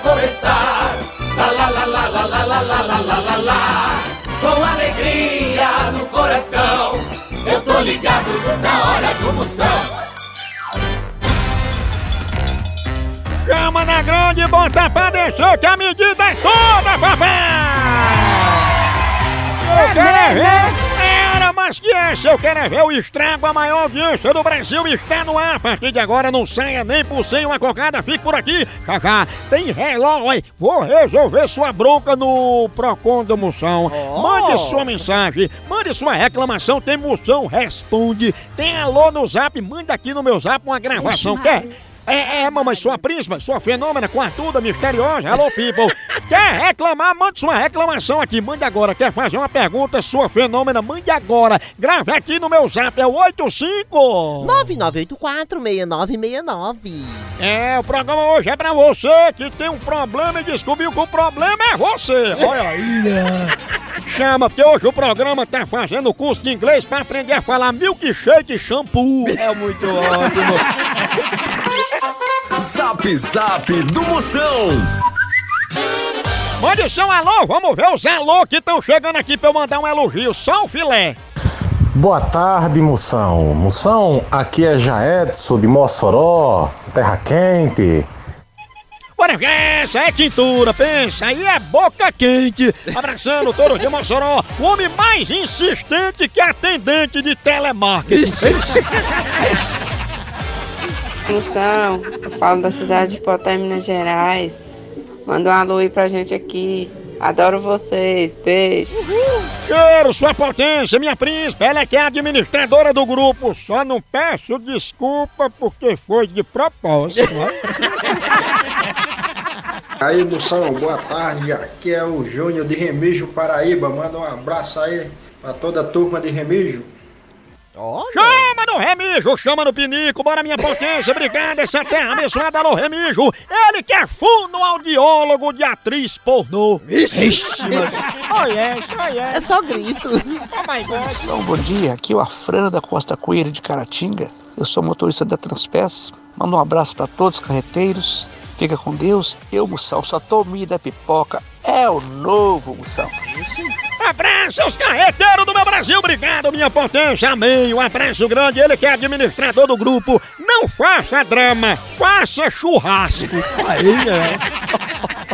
vai começar. Lá, lá, lá, lá, lá, lá, lá, lá, lá, lá, lá, lá. Com alegria no coração. Eu tô ligado na hora do Moção. Chama na grande, bota pra descer que a medida é toda, papai! Eu quero é ver! Mas que essa eu quero é ver o estrago, a maior audiência do Brasil está no ar. A partir de agora não saia nem por sem uma cocada, fique por aqui. Já já, tem relógio, vou resolver sua bronca no Procon da Moção. Mande sua mensagem, mande sua reclamação, tem Moção, responde. Tem alô no zap, manda aqui no meu zap uma gravação, quer? É, é, mamãe, sua príncipa, sua fenômena, com a tuda misteriosa, alô people. Quer reclamar? Mande sua reclamação aqui, mande agora. Quer fazer uma pergunta, sua fenômena, mande agora. Grave aqui no meu zap, é o 85 9984-6969. É, o programa hoje é pra você que tem um problema e descobriu que o problema é você. Olha aí, né? Chama, porque hoje o programa tá fazendo curso de inglês pra aprender a falar milkshake shampoo. É muito ótimo. Zap Zap do Moção. Mande seu alô, vamos ver os alô que estão chegando aqui pra eu mandar um elogio, só o filé. Boa tarde, Moção. Moção, aqui é Jaedson de Mossoró, terra quente. Bora ver, essa é tintura, pensa, aí é boca quente. Abraçando todos de Mossoró, o homem mais insistente que atendente de telemarketing. Moção, eu falo da cidade de Poté, Minas Gerais. Manda um alô aí pra gente aqui. Adoro vocês, beijo. Quero sua potência, minha príncipe, ela é que é a administradora do grupo. Só não peço desculpa porque foi de propósito. né? Aí, Moção, boa tarde. Aqui é o Júnior de Remígio, Paraíba. Manda um abraço aí pra toda a turma de Remígio. Chama no remijo, chama no pinico, bora minha potência, obrigado, essa terra abençoada, alô remijo. Ele que é fonoaudiólogo de atriz pornô. Ixi, mano. Oh yes, oh yes. É só grito. Oh my God. Então, bom dia, aqui é o Afrano da Costa Coelho de Caratinga. Eu sou motorista da Transpes. Mando um abraço para todos os carreteiros. Fica com Deus. Eu, Moção, só tô da pipoca. É o novo Moção. Abraço os carreteiros do meu Brasil, obrigado, minha potência, amém. Um abraço grande, ele que é administrador do grupo. Não faça drama, faça churrasco. Aí, é.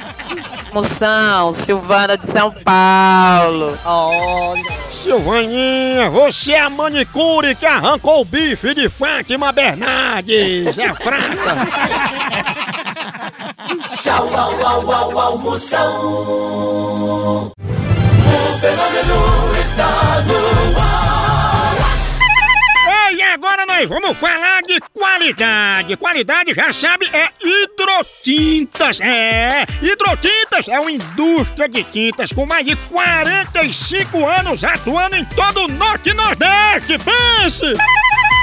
Moção, Silvana de São Paulo. Olha. Silvaninha, você é a manicure que arrancou o bife de Fátima Bernardes. É fraca. Tchau, au, au, au, au, Moção. O fenômeno está no ar. Ei, agora nós vamos falar de qualidade. Qualidade, já sabe, é hidrotintas. É, hidrotintas é uma indústria de tintas com mais de 45 anos atuando em todo o Norte e Nordeste. Pense!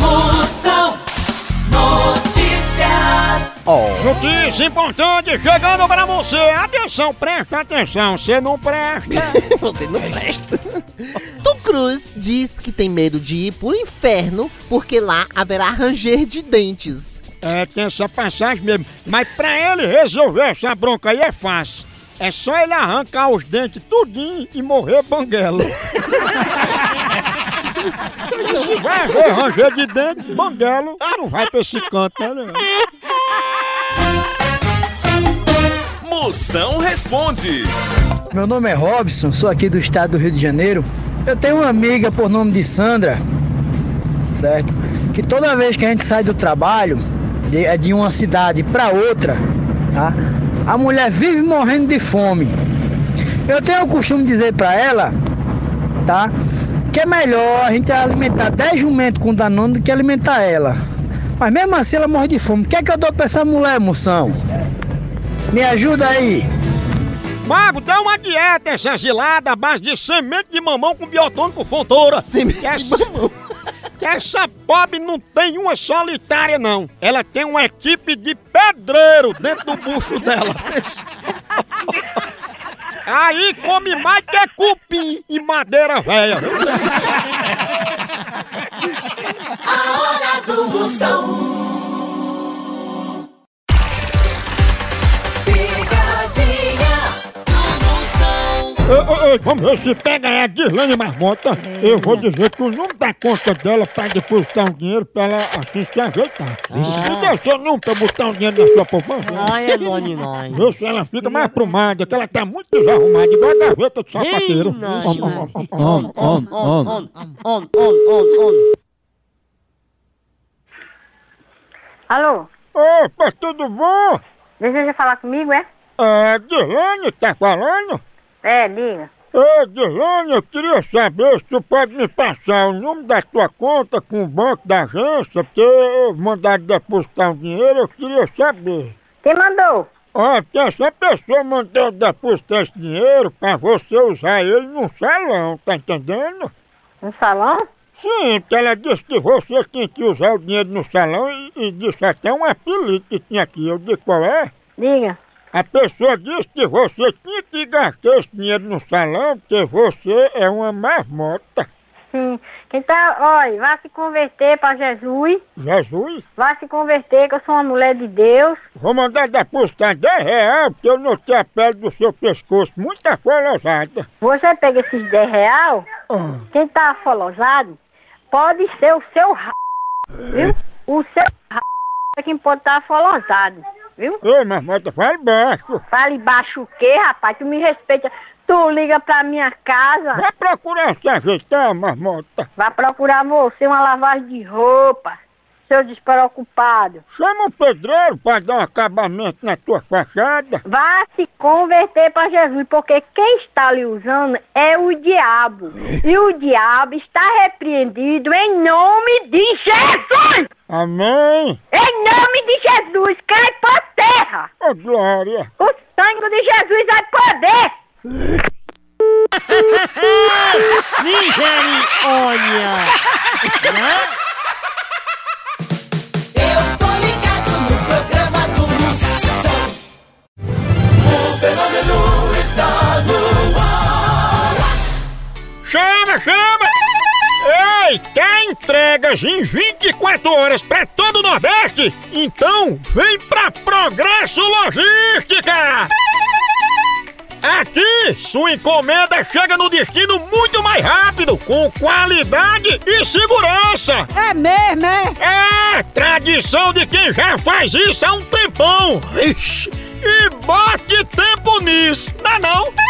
Moção Notícias. Notícia importante chegando pra você. Atenção, presta atenção. Você não presta. Você não presta. Tom Cruise diz que tem medo de ir pro inferno porque lá haverá ranger de dentes. É, tem essa passagem mesmo. Mas pra ele resolver essa bronca aí é fácil. É só ele arrancar os dentes tudinho e morrer banguelo. e se vai haver ranger de dente, banguelo, não vai pra esse canto, né? né? Moção responde. Meu nome é Robson, sou aqui do estado do Rio de Janeiro. Eu tenho uma amiga por nome de Sandra, certo? Que toda vez que a gente sai do trabalho, de, é de uma cidade para outra, tá? A mulher vive morrendo de fome. Eu tenho o costume de dizer para ela, tá? Que é melhor a gente alimentar 10 jumentos com danone do que alimentar ela. Mas mesmo assim ela morre de fome. O que é que eu dou pra essa mulher, moção? Me ajuda aí. Mago, dá uma dieta essa gelada à base de semente de mamão com biotônico fontoura. Semente essa, que essa pobre não tem uma solitária, não. Ela tem uma equipe de pedreiro dentro do bucho dela. Aí come mais que cupim e madeira velha. A hora do Moção. Ei, ei, ei, vamos ver se pega aí a Dirlane Marmota. Eu vou dizer que o número da conta dela pra depositar um dinheiro pra ela assim se ajeitar. Seu número pra botar um dinheiro na sua poupança. Ai, é bom demais. Vê se ela fica mais aprumada, que ela tá muito desarrumada, igual a gaveta de sapateiro. Om, om, om. Alô? Opa, tudo bom? Deseja falar comigo, é? É, Dirlane tá falando? É, diga. Ô, Dirlane, eu queria saber se tu pode me passar o número da tua conta com o banco da agência, porque eu mandaram depositar um dinheiro, eu queria saber. Quem mandou? Ó, porque essa pessoa mandou depositar esse dinheiro pra você usar ele num salão, tá entendendo? No salão? Sim, porque ela disse que você tinha que usar o dinheiro no salão e, e disse até um apelido que tinha aqui. Eu disse qual é? Diga. A pessoa disse que você tinha que gastar esse dinheiro no salão porque você é uma marmota. Sim. Quem tá, olha, vá se converter pra Jesus. Jesus, Vá se converter, que eu sou uma mulher de Deus. vou mandar depositar 10 reais porque eu notei a pele do seu pescoço muito afolosada. Você pega esses 10 real, Ah, quem tá afolosado, pode ser o seu r... Viu? O seu r... é quem pode estar afolosado. Viu? Ô, marmota, fala baixo. Fale baixo o quê, rapaz? Tu me respeita. Tu liga pra minha casa. Vai procurar se ajeitar, marmota. Vai procurar você uma lavagem de roupa, seu despreocupado. Chama o pedreiro pra dar um acabamento na tua fachada. Vá se converter para Jesus, porque quem está lhe usando é o diabo. E o diabo está repreendido em nome de Jesus! Amém. Em nome de Jesus, cai por terra! Ô, Glória. O sangue de Jesus vai poder! Misericórdia! Eu entregas em 24 horas pra todo o Nordeste? Então vem pra Progresso Logística! Aqui, sua encomenda chega no destino muito mais rápido, com qualidade e segurança! É mesmo, é? É, tradição de quem já faz isso há um tempão! Ixi, e bote tempo nisso, não é não?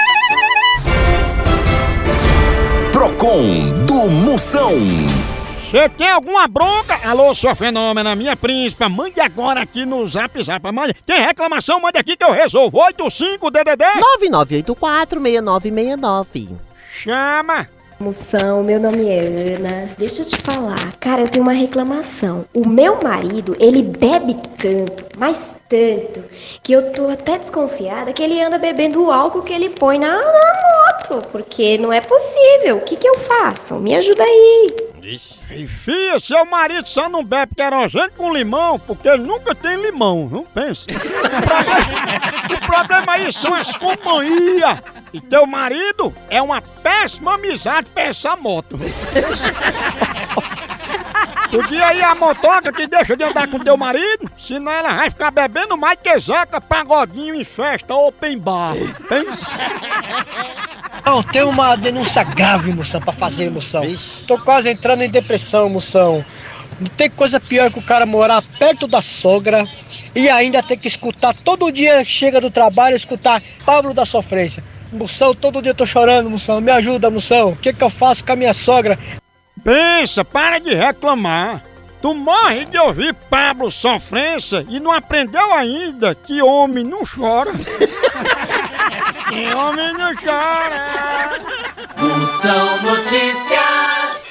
Procon do Moção. Você tem alguma bronca? Alô, sua fenômena, minha príncipa, mande agora aqui no Zap Zap. Mande. Tem reclamação? Mande aqui que eu resolvo. 85DDD 99846969. Chama! Moção, meu nome é Ana. Deixa eu te falar, cara, eu tenho uma reclamação. O meu marido, ele bebe tanto, mas tanto, que eu tô até desconfiada que ele anda bebendo o álcool que ele põe na, na moto, porque não é possível. O que que eu faço? Me ajuda aí. Enfia, seu marido só não bebe querosene com limão, porque ele nunca tem limão, não pensa? O problema, o aí são as companhias. E teu marido é uma péssima amizade pra essa moto. Podia aí a motoca que deixa de andar com teu marido, senão ela vai ficar bebendo mais que Zeca Pagodinho em festa open bar. Pensa? Não, tem uma denúncia grave, moção, pra fazer, moção. Tô quase entrando em depressão, moção. Não tem coisa pior que o cara morar perto da sogra e ainda ter que escutar todo dia, chega do trabalho, escutar Pablo da Sofrência. Moção, todo dia eu tô chorando, moção. Me ajuda, moção. O que que eu faço com a minha sogra? Pensa, para de reclamar. Tu morre de ouvir Pablo Sofrência e não aprendeu ainda que homem não chora. que homem não chora. Moção Notícias.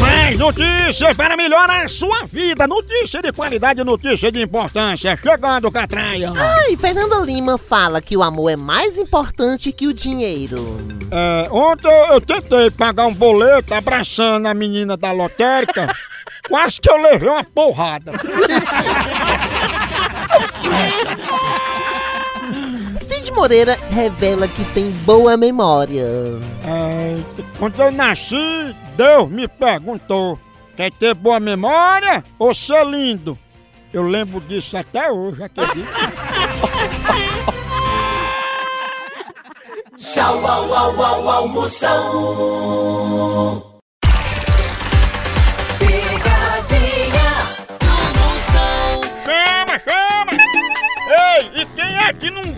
Mais notícias para melhorar a sua vida. Notícia de qualidade, notícia de importância. Chegando, Catraia. Ai, Fernando Lima fala que o amor é mais importante que o dinheiro. É, ontem eu tentei pagar um boleto abraçando a menina da lotérica. Quase que eu levei uma porrada. Cid Moreira revela que tem boa memória. É, quando eu nasci, Deus me perguntou: quer ter boa memória ou ser lindo? Eu lembro disso até hoje, acredito. Tchau, au, au, au, au,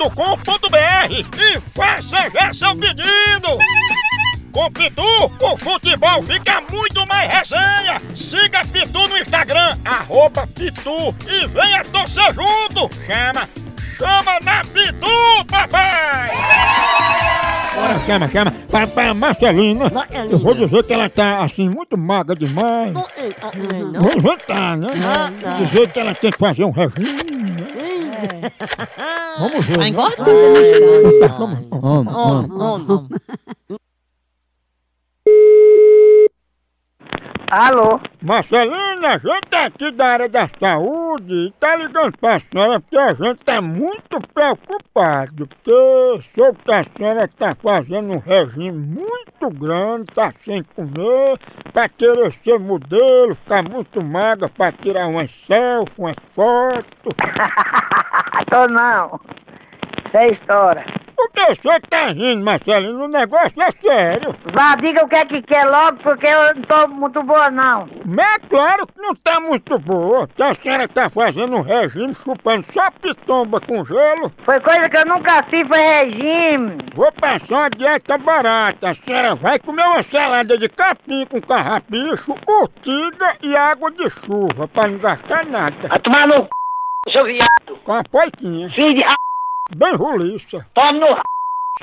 loja.pitu.com.br e faça já seu pedido. Com Pitu, o futebol fica muito mais resenha. Siga Pitu no Instagram, arroba Pitu e venha torcer junto. Chama, chama na Pitu, papai! Chama, chama. Para Marcelina, eu vou dizer que ela tá assim muito magra demais. Vou inventar, né? Dizer que ela tem que fazer um regime. Né? Vamos ver. Vai engordar. Vamos. Alô? Marcelina, a gente é aqui da área da saúde e tá ligando pra senhora porque a gente tá muito preocupado, porque soube que a senhora tá fazendo um regime muito grande, tá sem comer, pra querer ser modelo, ficar muito magra pra tirar umas selfies, umas fotos. Tô não. Isso é história. Por que você tá rindo, Marcelina? O negócio é sério. Vá, diga o que é que quer logo, porque eu não tô muito boa, não. Mas é claro que não tá muito boa, que a senhora tá fazendo um regime chupando só pitomba com gelo. Foi coisa que eu nunca fiz, foi regime. Vou passar uma dieta barata. A senhora vai comer uma salada de capim com carrapicho, urtiga e água de chuva, pra não gastar nada. Vai tomar no c... seu viado. Com a poiquinha. Filho de. Bem roliça. Toma no r...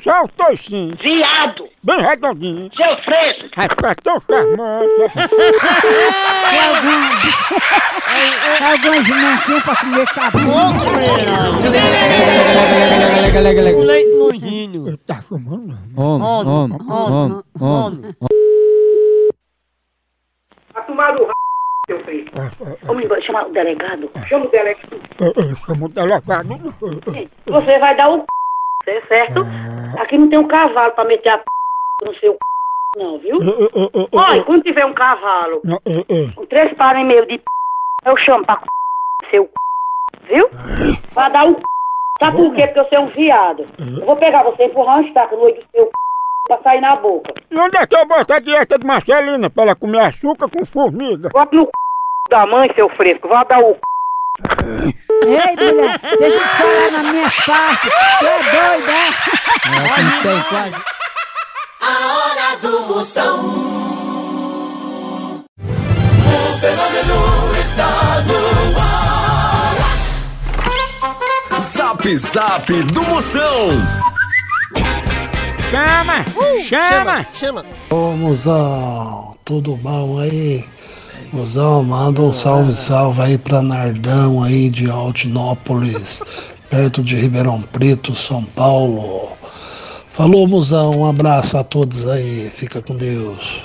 Soltou sim. viado, Bem redondinho. seu fresco. Vai ficar tão charmante. Algumas mantinhas pra comer caboclo. O leite nojinho. Tá fumando? Homem, homem, homem, homem. A tomar do r... seu fresco. Homem, vai chamar o delegado. Chama o delegado. Chama o delegado. Você vai dar o c... certo? Aqui não tem um cavalo pra meter a p... no seu c... não, viu? Olha, quando tiver um cavalo, com três pares e meio de p... eu chamo pra c... seu c... viu? Vai dar o c... Sabe por quê? Porque você é um viado. Eu vou pegar você e empurrar uma estaca no olho do seu c... pra sair na boca. E onde é que eu boto a dieta de Marcelina pra ela comer açúcar com formiga? Bota no c... da mãe, seu fresco. Vai dar o c... Ei, mulher, deixa eu falar na minha parte. Tu é doida, é? A hora do Moção. O fenômeno está no ar. Zap Zap do Moção. Chama! chama! Chama! Ô, Mozão, tudo bom aí? Mozão, manda um salve, salve aí pra Nardão aí de Altinópolis, perto de Ribeirão Preto, São Paulo. Falou, Mozão, um abraço a todos aí, fica com Deus.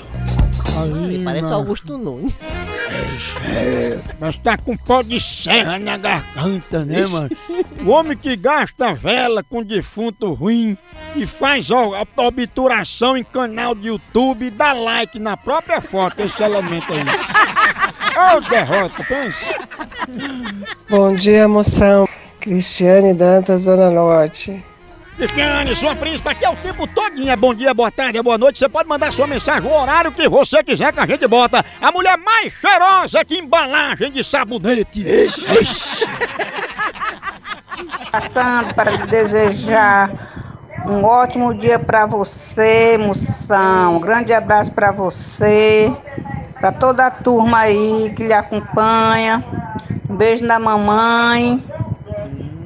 Ih, Parece Augusto Nunes. É, mas tá com pó de serra na garganta, né, mano? O homem que gasta vela com defunto ruim e faz ó, a obturação em canal de YouTube e dá like na própria foto, esse elemento aí. Ô, derrota, pensa. Bom dia, moção. Cristiane Dantas, Zona Norte. Cristiane, sua príncipe, aqui é o tempo todinho. É bom dia, boa tarde, boa noite. Você pode mandar sua mensagem, o horário que você quiser que a gente bota. A mulher mais cheirosa que embalagem de sabonete. Passando para desejar um ótimo dia para você, moção. Um grande abraço para você, para toda a turma aí que lhe acompanha. Um beijo da mamãe.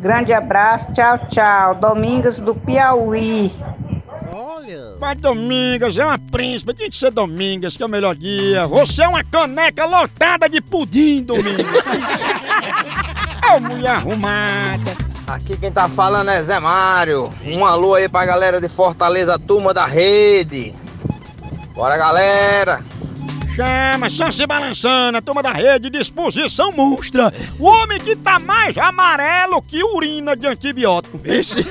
Grande abraço, tchau, tchau. Domingos do Piauí. Mas Domingas é uma príncipe, tem que ser Domingas, que é o melhor dia. Você é uma caneca lotada de pudim, Domingas. é uma mulher arrumada. Aqui quem tá falando é Zé Mário. Um alô aí pra galera de Fortaleza, turma da rede. Bora, galera. Chama, só se balançando, a turma da rede, disposição monstra. O homem que tá mais amarelo que urina de antibiótico. Esse.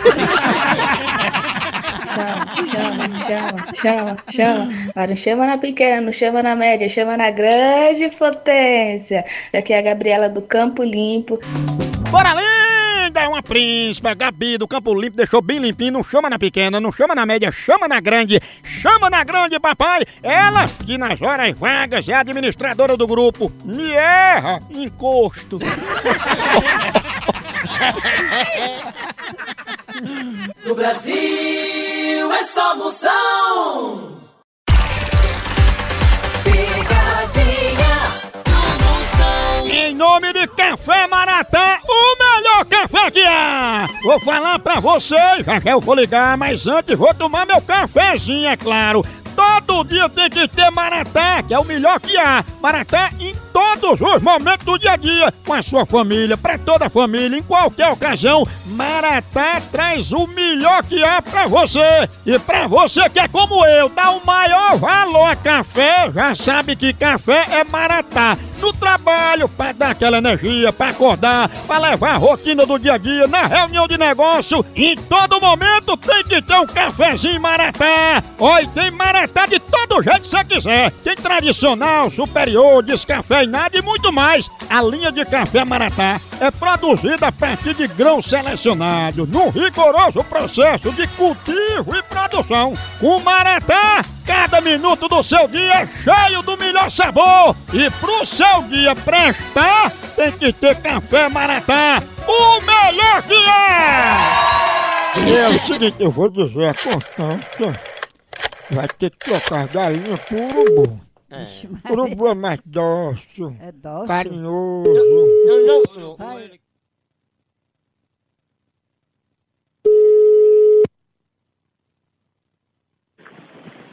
Chama, chama, chama, chama. Mas não chama na pequena, não chama na média, chama na grande potência. Aqui é a Gabriela do Campo Limpo. Bora linda, é uma príncipe, a Gabi do Campo Limpo, deixou bem limpinho, não chama na pequena, não chama na média, chama na grande, chama na grande, papai. Ela, que nas horas vagas é administradora do grupo, me erra, encosto. No Brasil é só moção. Em nome de Café Maratá, o melhor café que há! Vou falar pra vocês, já já eu vou ligar, mas antes vou tomar meu cafezinho, é claro. Todo dia tem que ter Maratá, que é o melhor que há. Maratá em todos os momentos do dia a dia, com a sua família, pra toda a família, em qualquer ocasião. Maratá traz o melhor que há pra você. E pra você que é como eu, dá o maior valor a café, já sabe que café é Maratá. No trabalho, pra dar aquela energia, pra acordar, pra levar a rotina do dia a dia, na reunião de negócio, em todo momento tem que ter um cafezinho Maratá. E tem Maratá de todo jeito que você quiser. Tem tradicional, superior, descafeinado e muito mais. A linha de café Maratá é produzida a partir de grãos selecionados, num rigoroso processo de cultivo e produção. Com Maratá, cada minuto do seu dia é cheio do melhor sabor. E pro seu começar o dia prestar, tem que ter café Maratá, o melhor que é! E é o seguinte, eu vou dizer a Constância, vai ter que trocar galinha por urubu. É. Urubu é mais dócil, é dócil. carinhoso. Não, não, não.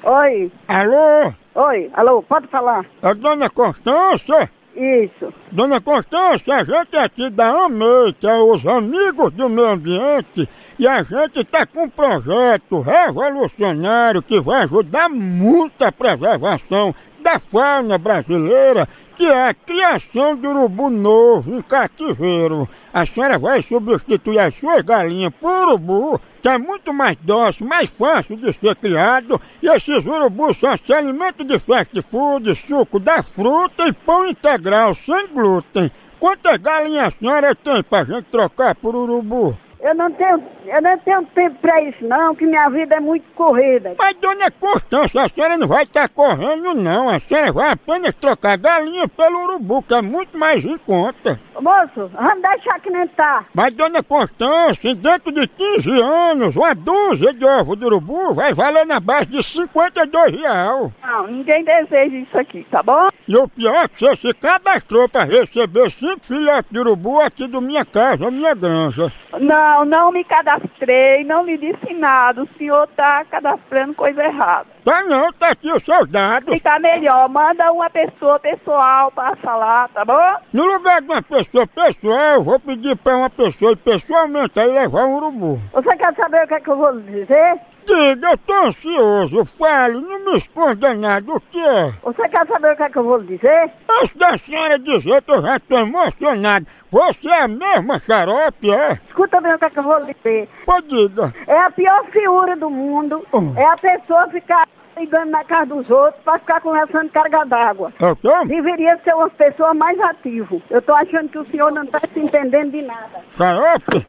Oi. Alô? Oi, alô, pode falar? É Dona Constância? Isso. Dona Constância, a gente aqui da AMEI, que é os Amigos do Meio Ambiente, e a gente está com um projeto revolucionário que vai ajudar muito a preservação da fauna brasileira, que é a criação de urubu novo em cativeiro. A senhora vai substituir as suas galinhas por urubu, que é muito mais dócil, mais fácil de ser criado, e esses urubus só se de fast food, suco da fruta e pão integral sem glúten. Quantas galinhas a senhora tem pra gente trocar por urubu? Eu não tenho, eu não tenho tempo pra isso não, que minha vida é muito corrida. Mas, dona Constância, a senhora não vai estar correndo, não. A senhora vai apenas trocar galinha pelo urubu, que é muito mais em conta. Moço, vamos deixar que nem tá. Mas, dona Constância, dentro de 15 anos, uma dúzia de ovos de urubu vai valer na base de 52 real. Não, ninguém deseja isso aqui, tá bom? E o pior é que você se cadastrou pra receber cinco filhotes de urubu aqui do minha casa, minha granja. Não, não me cadastrei, não me disse nada. O senhor tá cadastrando coisa errada. Tá não, tá aqui os seus dados. Fica melhor, manda uma pessoa pessoal pra falar, tá bom? No lugar de uma pessoa pessoal, eu vou pedir pra uma pessoa pessoalmente aí levar um urubu. Você quer saber o que é que eu vou dizer? Diga, eu tô ansioso, fale, não me esconda nada, o que é? Você quer saber o que é que eu vou lhe dizer? Antes da senhora dizer que eu já tô emocionado, você é a mesma xarope, é? Escuta bem o que é que eu vou lhe dizer. Pô, diga. É a pior figura do mundo. É a pessoa ficar ligando na casa dos outros pra ficar conversando carga d'água. É o quê? Deveria ser uma pessoa mais ativa. Eu tô achando que o senhor não tá se entendendo de nada. Xarope?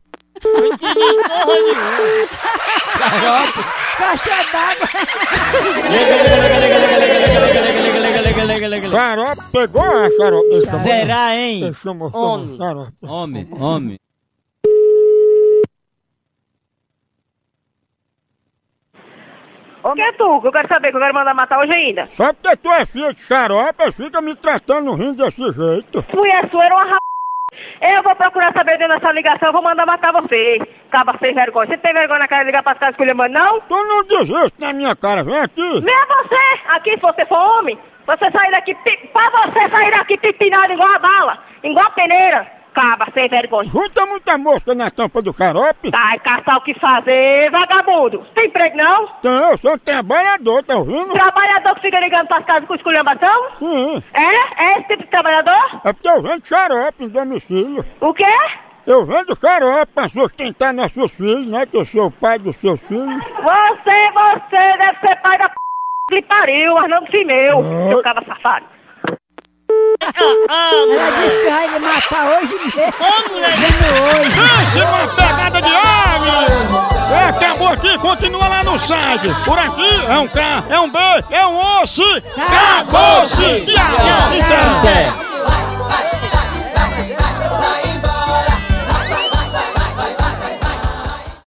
Caixa d'água. Xarope pegou a xarope? Será, hein? Deixa eu mostrar Homem. xarope. Homem, homem. O que é tu? Que eu quero saber, que eu quero mandar matar hoje ainda. Só porque tu é filha de xarope, fica me tratando rindo desse jeito. Mulher sua era uma ra... Eu vou procurar saber dentro dessa ligação, vou mandar matar você. Caba sem vergonha. Você tem vergonha na cara de ligar pras casas escolhendo, não? Tu não diz isso na minha cara, vem aqui. Nem é você! Aqui, se você for homem, você sair daqui, pi- pra você sair daqui pipinado igual a bala, igual a peneira. Caba sem vergonha. Junta muita mosca na tampa do xarope. Vai caçar o que fazer, vagabundo. Tem emprego, não? Então, eu sou um trabalhador, tá ouvindo? Trabalhador que fica ligando pras casas com esculhambação? Sim. É? É esse tipo de trabalhador? É porque eu vendo xarope em domicílio. O quê? Eu vendo xarope pra sustentar nossos filhos, né? Que eu sou o pai dos seus filhos. Você, você deve ser pai da p... que pariu, mas não do meu, seu caba safado. Ela disse que vai lhe matar hoje mesmo. hoje. Pense uma pegada de ave! É, acabou aqui, continua lá no site. Por aqui é um K, é um B, é um osso. Acabou-se! Então.